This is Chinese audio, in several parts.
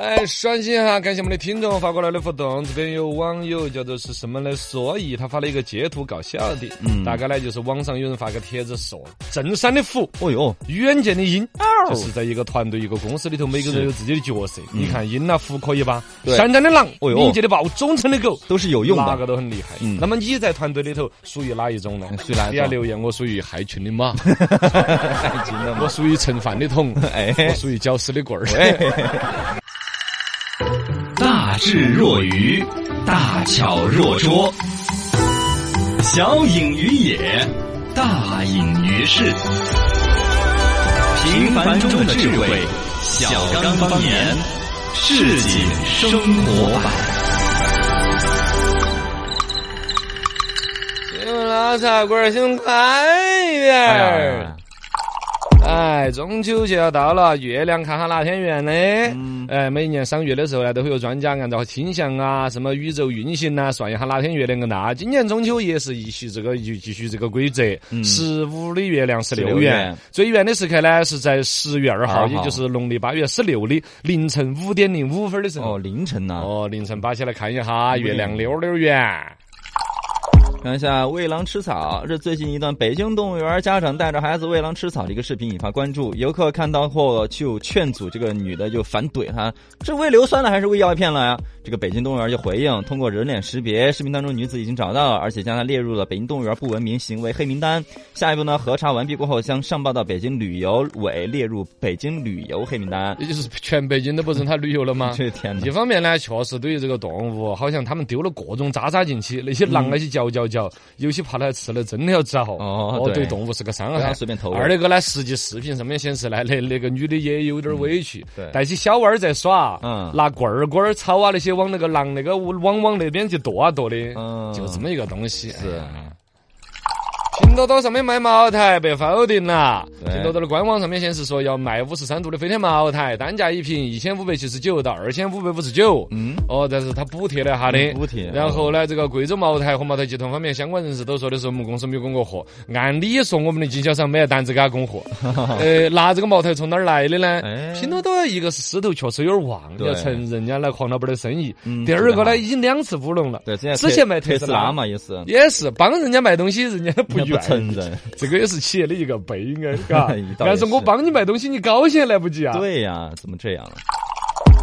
哎，爽心哈！感谢我们的听众发过来的互动，这边有网友叫做是什么呢？所以，他发了一个截图搞笑的，嗯，大概呢就是网上有人发个帖子说，正山的虎，哦哟，远见的鹰，就是在一个团队、一个公司里头，每个人有自己的角色。你看鹰啊，虎可以吧？山丹的狼，哦哟，敏捷的豹，忠诚的狗，都是有用的，哪个都很厉害。那么你在团队里头属于哪一种呢？属于哪？底下留言，我属于害群的马，害群的，我属于盛饭的桶，哎，我属于搅屎的棍儿。大智若愚，大巧若拙，小隐于野，大隐于市。平凡中的智慧，小刚方言，市井生活版。行了，茶馆想开一点。哎，中秋节要到了，月亮看哈哪天圆呢？哎，每年赏月的时候呢，都会有专家按照天象啊、什么宇宙运行呐，算一下哪天月亮更大。今年中秋也是一续这个继继续这个规则，十五的月亮是六圆，最圆的时刻呢是在十月二号，也就是农历八月十六的凌晨五点零五分的时候。哦，凌晨呐！哦，凌晨拔起来看一下，月亮溜溜圆。看一下喂狼吃草，这最近一段北京动物园家长带着孩子喂狼吃草的一个视频引发关注。游客看到后就劝阻这个女的，就反怼她：“是喂硫酸了还是喂药片了呀？”这个北京动物园就回应：通过人脸识别，视频当中女子已经找到，而且将她列入了北京动物园不文明行为黑名单。下一步呢，核查完毕过后，将上报到北京旅游委列入北京旅游黑名单。也就是全北京都不准他旅游了吗？这天！一方面呢，确实对于这个动物，好像他们丢了各种渣渣进去，那些狼那些嚼嚼。叫有些怕它吃了真的要治好哦，对动物是个伤害。随便偷。二那个呢，实际视频上面显示呢，那那个女的也有点委屈，带起小娃儿在耍，嗯，拿棍儿棍儿草啊那些往那个狼那个往往那边去剁啊剁的，嗯，就这么一个东西。是。拼多多上面卖茅台被否定了。拼多多的官网上面显示说要卖五十三度的飞天茅台，单价一瓶一千五百七十九到二千五百五十九。嗯，哦，但是他补贴了哈的。补贴。然后呢，这个贵州茅台和茅台集团方面相关人士都说的是我们公司没有供过货。按理说我们的经销商没单子给他供货。呃，那这个茅台从哪儿来的呢？拼多多一个是势头确实有点旺，要承认人家那黄老板的生意。第二个呢，已经两次乌龙了。对，之前卖特斯拉嘛，也是。也是帮人家卖东西，人家不愿意承认。这个也是企业的一个悲哀，嘎。但是我帮你卖东西，你高兴来不及啊？对呀，怎么这样？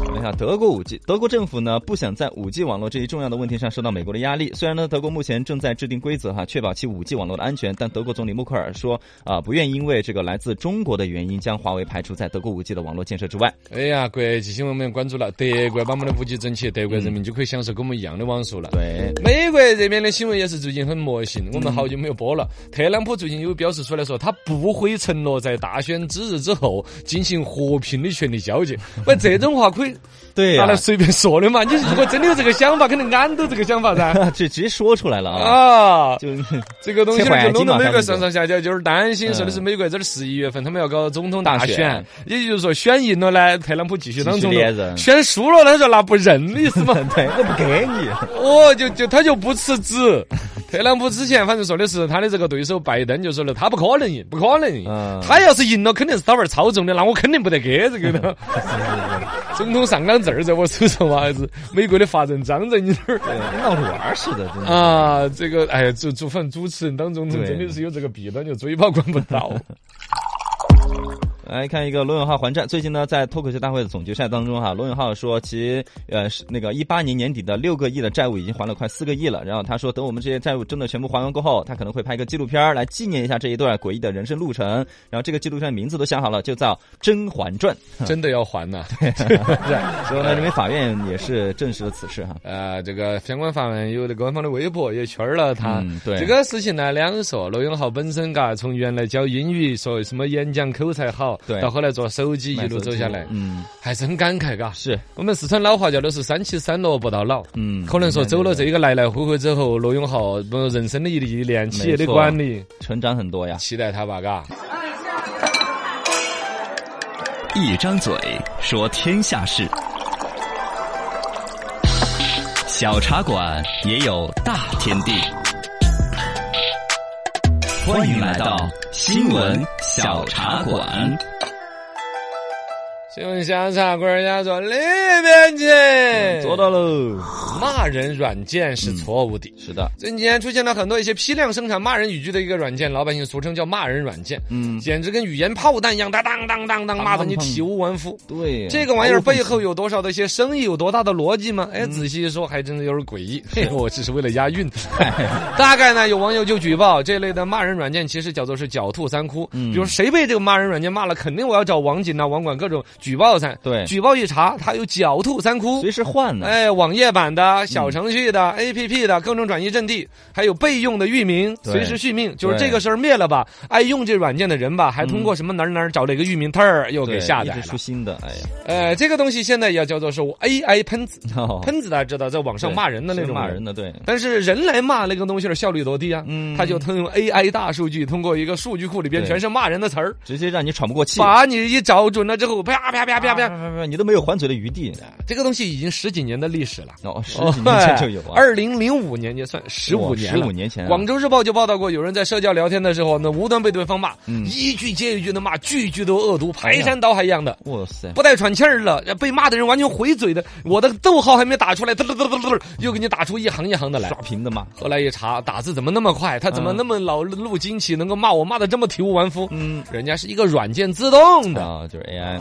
看一下德国五 G，德国政府呢不想在五 G 网络这一重要的问题上受到美国的压力。虽然呢，德国目前正在制定规则哈，确保其五 G 网络的安全，但德国总理默克尔说啊，不愿因为这个来自中国的原因将华为排除在德国五 G 的网络建设之外。哎呀，国际新闻我们关注了，德国把我们的五 G 整起，德国人民就可以享受跟我们一样的网速了。对，美国这边的新闻也是最近很魔性，我们好久没有播了。特朗普最近有表示出来说，他不会承诺在大选之日之后进行和平的权力交接。喂，这种话可以。对，拿来随便说的嘛。你如果真的有这个想法，肯定俺都这个想法噻。就直接说出来了啊！就 这个东西就弄得美国上上下下就是担心，说的是美国这儿十一月份他们要搞总统大选，也就是说选赢了呢，特朗普继续当总统；选输了，他说那不认的意思嘛？对，我不给你。哦，就就他就不辞职。特朗普之前反正说的是他的这个对手拜登就说了，他不可能赢，不可能赢。他要是赢了，肯定是他玩操纵的，那我肯定不得给这个的。总统上岗证在我手上嘛，还是美国的法人章在你这儿？闹着玩似的，啊，这个哎，主主反正主持人当总统真的是有这个弊端，就嘴巴管不到。来看一个罗永浩还债。最近呢，在脱口秀大会的总决赛当中，哈，罗永浩说其呃是那个一八年年底的六个亿的债务已经还了快四个亿了。然后他说，等我们这些债务真的全部还完过后，他可能会拍一个纪录片来纪念一下这一段诡异的人生路程。然后这个纪录片名字都想好了，就叫《甄嬛传》。真的要还呢？所以呢，人民法院也是证实了此事哈。呃，这个相关法院有的官方的微博也圈了他。对这个事情呢，两说。罗永浩本身嘎，从原来教英语，说什么演讲口才好。对，到后来做手机一路走下来，嗯，还是很感慨，嘎。是。我们四川老话叫的是“三起三落不到老”，嗯，可能说走了这一个来来回回之后，罗永浩人生的一历练，企业的管理，成长很多呀，期待他吧，嘎。一张嘴说天下事，小茶馆也有大天地，欢迎来到新闻小茶馆。新闻小茶馆儿家坐里边去。做到喽。骂人软件是错误的。是的，这几年出现了很多一些批量生产骂人语句的一个软件，老百姓俗称叫骂人软件，嗯，简直跟语言炮弹一样，当当当当当，骂的你体无完肤。对，这个玩意儿背后有多少的一些生意，有多大的逻辑吗？哎，仔细一说，还真的有点诡异。嘿，我只是为了押韵。大概呢，有网友就举报这类的骂人软件，其实叫做是狡兔三窟。嗯比如谁被这个骂人软件骂了，肯定我要找网警啊、网管各种举报噻。对举报一查，他有狡兔三窟。随时换呢。哎，网页版的、小程序的、APP 的各种转移阵地，还有备用的域名，随时续命。就是这个事儿灭了吧，爱用这软件的人吧，还通过什么哪儿哪儿找了一个域名特儿又给下载了出。新的，哎呀，呃，这个东西现在也叫做是 AI 喷子，哦喷子大家知道，在网上骂人的那种骂人。的，对，但是人来骂那个东西的效率多低啊！嗯他就通用 AI 大数据，通过一个数据库里边全是骂人的词儿，直接让你喘不过气。把你一找准了之后，啪啪啪啪啪，啪，你都没有还嘴的余地。这个东西已经十几年的历史了。哦，十几年前就有啊，二零零五年就算十五年了，十五年前啊，广州日报就报道过，有人在社交聊天的时候，那无端被对方骂，嗯。一句接一句的骂，句句都恶毒，排山倒海一样的。哇塞，不带喘气儿了，被骂的人完全回嘴的，我的逗号还没打出来，嘚嘚嘚嘚嘚，又给你打出一行一行的来。刷。屏的骂，后来一查，打字怎么那么快？他怎么那么老路惊奇，能够骂我骂的这么体无完肤？嗯。人家是一个软件自动的。啊，就是 AI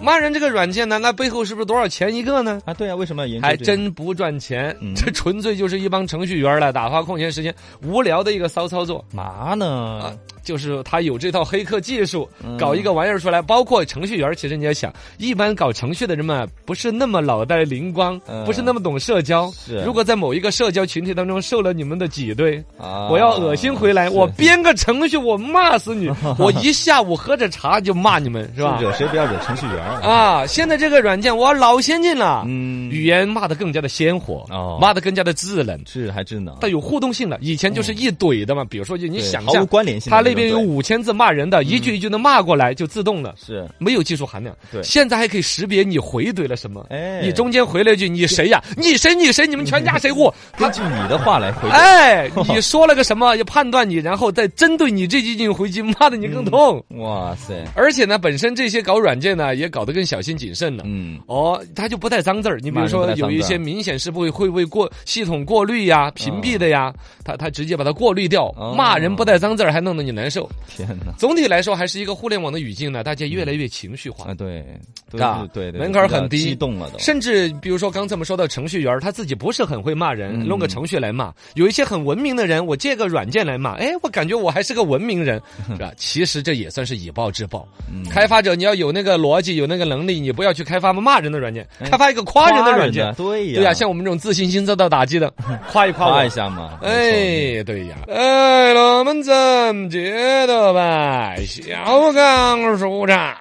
骂人，这个软件呢，那背后是不是多少钱一个呢？啊，对啊，为什么要研究还这个？真不赚钱，嗯这纯粹就是一帮程序员来打发空闲时间、无聊的一个骚操作。嘛呢啊？就是他有这套黑客技术，嗯搞一个玩意儿出来。包括程序员，其实你要想，一般搞程序的人们不是那么脑袋灵光，嗯不是那么懂社交。是如果在某一个社交群体当中受了你们的挤兑，啊，我要恶心回来，我编个程序，我骂死你！我一下午喝着茶就骂你们，是吧？惹谁不要惹程序员啊？啊，现在这个软件哇老先进了，嗯，语言骂得更加的鲜活，哦骂得更加的智能。是还智能，它有互动性了，以前就是一怼的嘛。比如说就，你对毫无想象，关联性的种，他那边有对五千字骂人的，一句一句的骂过来就自动了，是没有技术含量。对现在还可以识别你回怼了什么。哎你中间回了一句“你谁呀？你谁？你谁？你们全家谁货？” 根据你的话来回答，哎，你说了个什么？要判断你，然后再针对你这几句回击，骂的你更痛。哇塞，而且呢，本身这些搞软件呢，也搞得更小心谨慎了。嗯，哦，他就不带脏字儿。你比如说，有一些明显是不会会为过系统过滤呀、屏蔽的呀，他他直接把它过滤掉。哦骂人不带脏字儿，还弄得你难受。天哪，总体来说，还是一个互联网的语境呢，大家越来越情绪化啊，。对，都啊对对，门槛很低激动了都，甚至比如说刚才我们说到程序员，他自己不是很会骂人，嗯弄个程序来骂。有一些很文明的人，我借个软件来骂，哎，我感觉我还是个文明人，是吧？其实这也算是以暴制暴。嗯开发者你要有那个逻辑，有那个能力，你不要去开发骂人的软件，哎开发一个夸人的软件。对呀，对呀、像我们这种自信心遭到打击的，夸一夸一。下嘛，哎，对呀，哎，我们怎么觉得吧？小刚舒畅。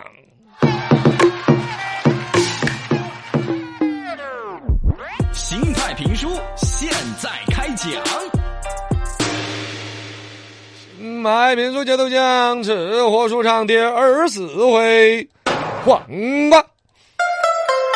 形态评书现在开讲。卖评书接头讲，吃货书场第二十四回，黄瓜。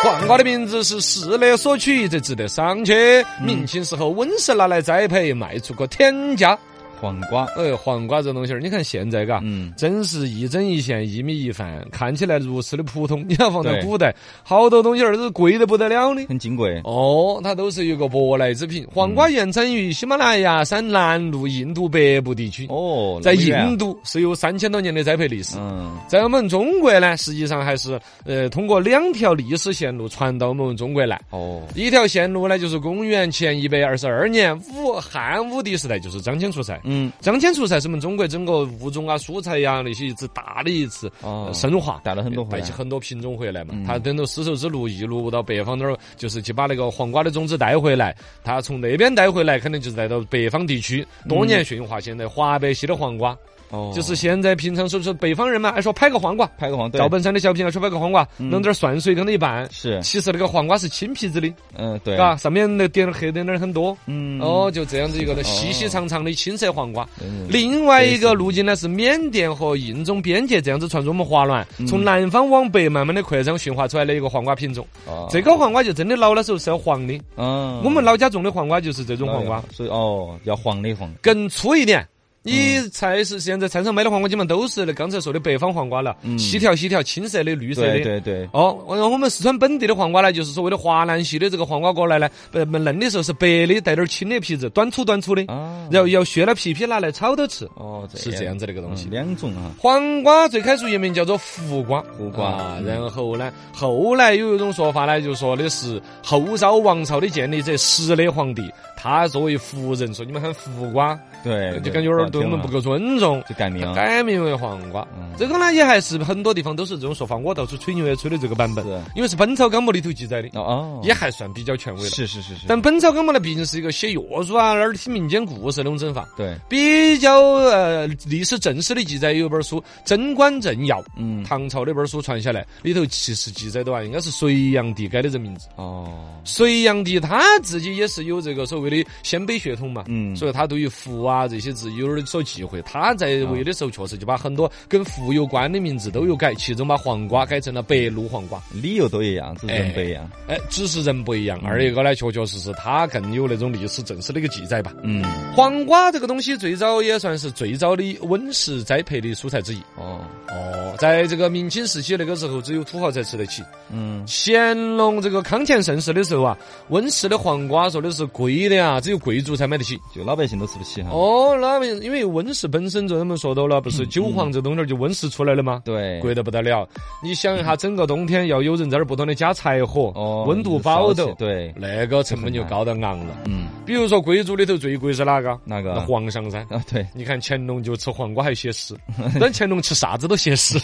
黄瓜的名字是市内所取，这值得商榷。明清时候，温室拿来栽培，卖出个天价。黄瓜，哎，黄瓜这东西儿，你看现在嘎，嗯，真是一针一线，一米一饭，看起来如此的普通。你要放在古代，好多东西儿都是贵得不得了的。很金贵，哦，它都是一个舶来之品。黄瓜原产于喜马拉雅山南麓印度北部地区，哦，在印度是有三千多年的栽培历史。嗯，在我们中国呢，实际上还是呃通过两条历史线路传到我们中国来。哦，一条线路呢，就是公元前一百二十二年武汉武帝时代，就是张骞出塞。嗯，张骞出塞是我们中国整个物种啊、蔬菜呀、那些一次大的一次升华，带了很多带起很多品种回来嘛。嗯。他等到丝绸之路一路到北方那儿，就是去把那个黄瓜的种子带回来。他从那边带回来，肯定就是带到北方地区，多年驯化。现在华北系的黄瓜，哦，就是现在平常说说北方人嘛，爱说拍个黄瓜。拍个黄，瓜赵本山的小品爱说拍个黄瓜，嗯。弄点蒜水跟它一拌。是，其实那个黄瓜是青皮子的，嗯，对，嘎，上面那点黑点点很多。嗯，哦，就这样子一个的细细长长的青色黄瓜。嗯，另外一个路径呢是缅甸和印中边界这样子传入我们华南，嗯。从南方往北慢慢的扩张驯化出来的一个黄瓜品种。哦。这个黄瓜就真的老的时候是要黄的，嗯，我们老家种的黄瓜就是这种黄瓜，所以哦，要黄的黄，更粗一点，你菜市现在菜场买的黄瓜基本上都是那刚才说的北方黄瓜了，细条细条，青色的、绿色的。对对对。哦，我们四川本地的黄瓜呢，就是所谓的华南系的这个黄瓜过来呢，呃，嫩的时候是白的，带点青的皮子，短粗短粗的。啊。然后要削了皮皮拿来炒着吃。哦，是这样子的一个东西。两种啊。黄瓜最开始原名叫做胡瓜。胡瓜。然后呢，后来有一种说法呢，就说的是后赵王朝的建立者石勒皇帝。他作为胡人，说你们喊胡瓜，对，就感觉有点对我们不够尊重，就改名，改名为黄瓜。这个呢，也还是很多地方都是这种说法，我到处吹牛也吹的这个版本，因为是《本草纲目》里头记载的，哦，也还算比较权威了。是是是是。但《本草纲目》呢，毕竟是一个写药书啊，那儿听民间故事那种整法。对。比较呃历史正史的记载，有一本书《贞观政要》，嗯，唐朝那本书传下来，里头其实记载的话，应该是隋炀帝改的人名字。哦。隋炀帝他自己也是有这个所谓的鲜卑血。统嘛，嗯，所以他对于福啊这些字有点所忌讳。他在位的时候，确实就把很多跟福有关的名字都有改，其中把黄瓜改成了白露黄瓜。理由都一样，只是人不一样。哎，只是人不一样。二一个呢，确确实实他更有那种历史正史的一个记载吧。嗯，黄瓜这个东西最早也算是最早的温室栽培的蔬菜之一。哦哦，在这个明清时期那个时候，只有土豪才吃得起。嗯，乾隆这个康乾盛世的时候啊，温室的黄瓜说的是贵的啊，只有贵族。才买得起，就老百姓都吃不起哈。哦，老百姓因为温室本身就他们说到了，不是韭黄这东西就温室出来的吗？对，贵得不得了。你想一下，整个冬天要有人在那儿不断的加柴火，哦，温度保斗，对，那个成本就高得昂了。嗯，比如说贵族里头最贵是哪个？哪个？皇上噻。啊，对。你看乾隆就吃黄瓜还写诗，但乾隆吃啥子都写诗。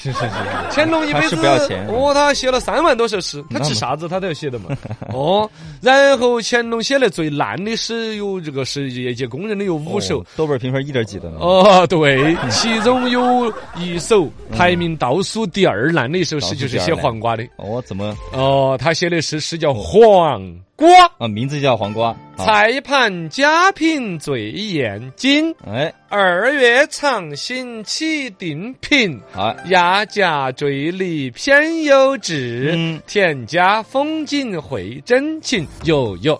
乾隆一辈子不要钱哦，他写了三万多首诗，他吃啥子他都要写的嘛。哦，然后乾隆写的最烂的诗有这个是业界公。认的有五首，豆瓣评分一点几的哦，对，其中有一首排名倒数第二烂的一首诗，就是写黄瓜的。哦，怎么？哦，他写的诗是叫黄瓜啊，名字叫黄瓜。菜盘佳品最艳金，哎，二月长新起定品，啊，压价坠离偏有致，田家风景会真情，有有。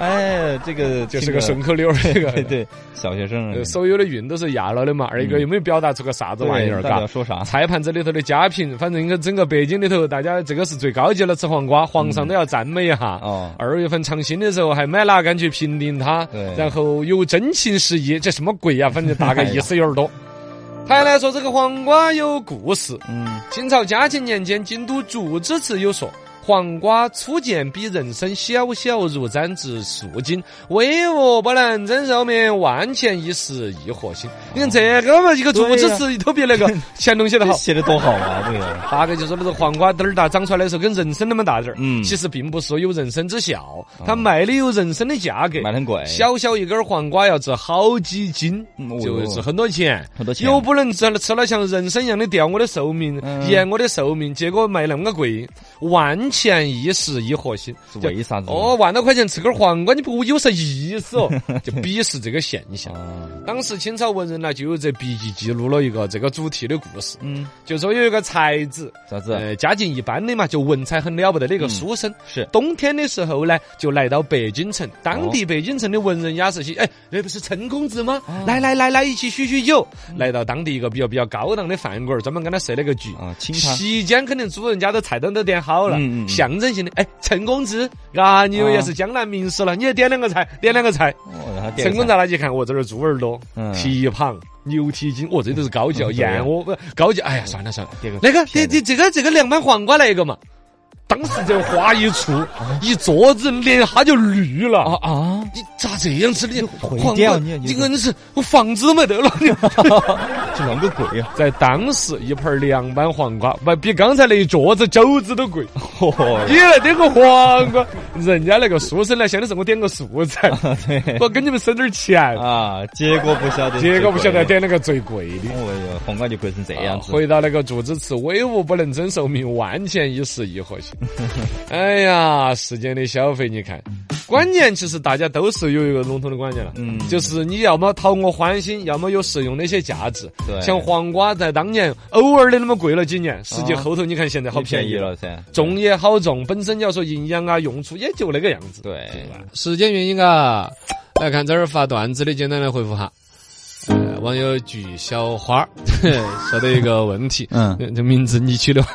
哎，这个 就是个顺口溜儿，这个对小学生，所有的韵都是压了的嘛。二一个又没有表达出个啥子玩意儿，嘎？说啥？菜盘子里头的佳品，反正应该整个北京里头，大家这个是最高级了，吃黄瓜，皇上都要赞美一下。哦，二月份尝新的时候还买哪敢去评定它？对，然后有真情实意，这什么鬼呀？反正大概意思有点多。还来说这个黄瓜有故事。嗯，清朝嘉庆年间，京都祝之祠有说。黄瓜初见比人参小小，如簪值数斤，巍峨不能增寿命，万钱一时亦何心？你看这个嘛，一个竹子词都比那个乾隆写的好，写的多好啊！这个大概就是那个黄瓜墩儿大，长出来的时候跟人参那么大点儿。嗯，其实并不是有人参之效，它卖的有人参的价格，卖很贵。小小一根黄瓜要值好几斤，就是很多钱，很多钱。又不能吃了吃了像人参一样的掉我的寿命，延我的寿命，结果卖那么个贵，万。钱一时一核心，为啥子？哦，万多块钱吃根黄瓜，你不有啥意思哦？就鄙视这个现象。当时清朝文人呢，就有这笔记记录了一个这个主题的故事。嗯，就说有一个才子，啥子？呃，家境一般的嘛，就文采很了不得的一个书生。是冬天的时候呢，就来到北京城。当地北京城的文人雅士些，哎，那不是陈公子吗？来来来来，一起叙叙旧。来到当地一个比较比较高档的饭馆，专门给他设了个局。啊，请。席间肯定主人家的菜单都点好了。嗯嗯。象征性的，哎，陈公子啊，你也是江南名士了，你也点两个菜，点两个菜。陈公子那去看，我这儿猪耳朵、蹄膀、牛蹄筋，哦，这都是高级哦，燕窝不高级。哎呀，算了算了，那个，这这这个这个凉拌黄瓜来一个嘛。当时这话一出，一桌子脸哈就绿了。啊啊！你咋这样子的？黄瓜，你硬是我房子都没得了，就啷个贵啊！在当时一盘凉拌黄瓜，不比刚才那一桌子肘子都贵。你来点个黄瓜，人家那个书生来，想的是我点个素菜，我给你们省点钱啊！结果不晓得，结果不晓得点了个最贵的。哎呦，黄瓜就贵成这样子。回到那个祝子词，威武不能争寿命，万钱一时一何心？哎呀，世间的消费，你看，观念其实大家都是有一个笼统的观念了，嗯，就是你要么讨我欢心，要么有实用的一些价值。对，像黄瓜在当年偶尔的那么贵了几年，实际后头你看现在好便宜了噻，种也好种，本身要说营养啊用处也就那个样子。对，时间原因啊，来看这儿发段子的，简单来回复哈。网友菊小花儿 说的一个问题，嗯这这名字你取的吗？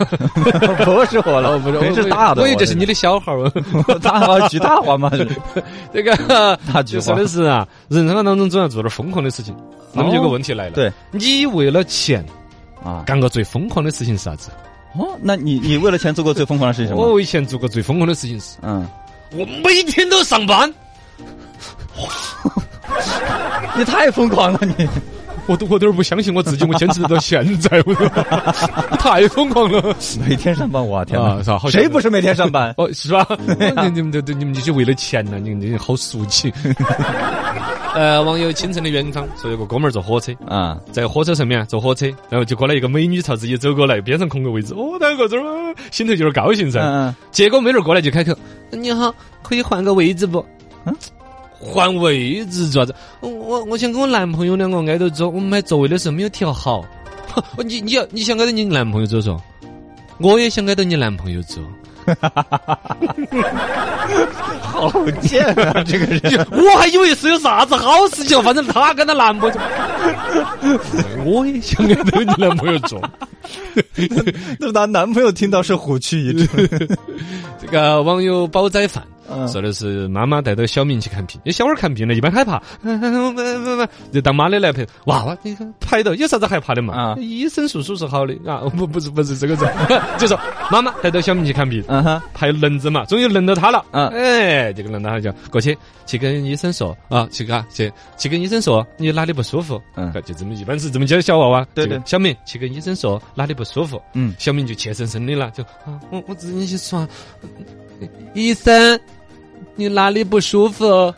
不是我了，不是，我是大的。我以为这是你的小号儿。大号巨大话嘛？这个大句话就说的是啊，人生当中总要做点疯狂的事情。那么有个问题来了，对你为了钱啊，干过最疯狂的事情是啥子？哦，那你你为了钱做过最疯狂的事情？我为钱做过最疯狂的事情是，嗯，我每天都上班，你太疯狂了，你我都我都是不相信我自己，我坚持得到现在，我都 太疯狂了。每天上班，我天啊谁不是每天上班？哦，是吧？你你们都都你们这些为了钱呢，你们你好俗气。呃，网友清晨的远方说有个哥们儿坐火车，啊，在火车上面啊坐火车，然后就过来一个美女朝自己走过来，边上空个位置，哦，两个这儿啊心头就是高兴噻。嗯结果没人过来就开口：“你好，可以换个位置不？”嗯 换位置做啥子？我我我想跟我男朋友两个挨着坐，我们买座位的时候没有调好。你你要你想挨着你男朋友坐坐，我也想挨着你男朋友坐。好贱啊！这个人，我还以为是有啥子好事情，反正她跟她男朋友，我也想跟他你男朋友做。那她男朋友听到是虎躯一震。这个网友煲仔饭嗯说的是妈妈带着小明去看病，因为小娃儿看病呢一般害怕，不不不，就当妈的来陪娃娃，你看排到有啥子害怕的嘛？啊医生叔叔是好的啊，不不是不是这个字，就说妈妈带着小明去看病。嗯哼，排轮子嘛，终于轮到他了。嗯哎，这个轮到他就过去去跟医生说啊，去嘎去去跟医生说你哪里不舒服。嗯就这么一般是这么教小娃娃。对对小明去跟医生说哪里不舒服。嗯，小明就怯生生的了，就啊，我我自己去说，医生，你哪里不舒服？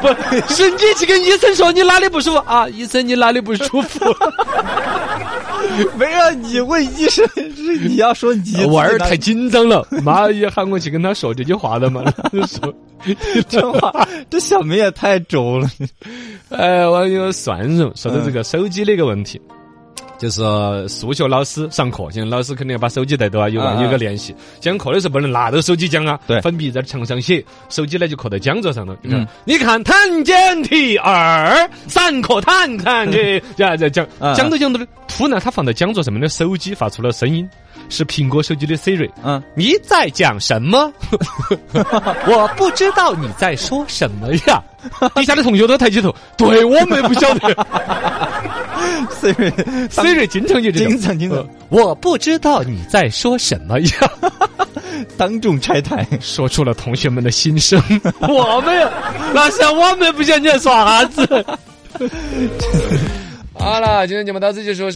不是你去跟医生说你哪里不舒服啊？医生，你哪里不舒服？没让你问医生，是你要说你娃儿太紧张了，妈也喊我去跟他说这句话的嘛。说，这话，这小明也太轴了。哎，网友蒜蓉说的这个手机的一个问题。就是数学老师上课，现在老师肯定要把手机带到啊，有啊有个联系。讲课的时候不能拿着手机讲啊，对粉笔在墙上写，手机呢就刻在讲桌上了。你看，嗯你看探检题二，上课探探题，呀在讲啊讲着讲着呢，突然他放在讲桌上面的手机发出了声音，是苹果手机的 Siri。嗯，你在讲什么？我不知道你在说什么呀。底下的同学都抬起头，对我们也不晓得。Siri Siri 经常就这种经常经常呃我不知道你在说什么呀，当众拆台。说出了同学们的心声。我们呀，老师，我们不晓得你在说啥子。好了，今天节目到此结束。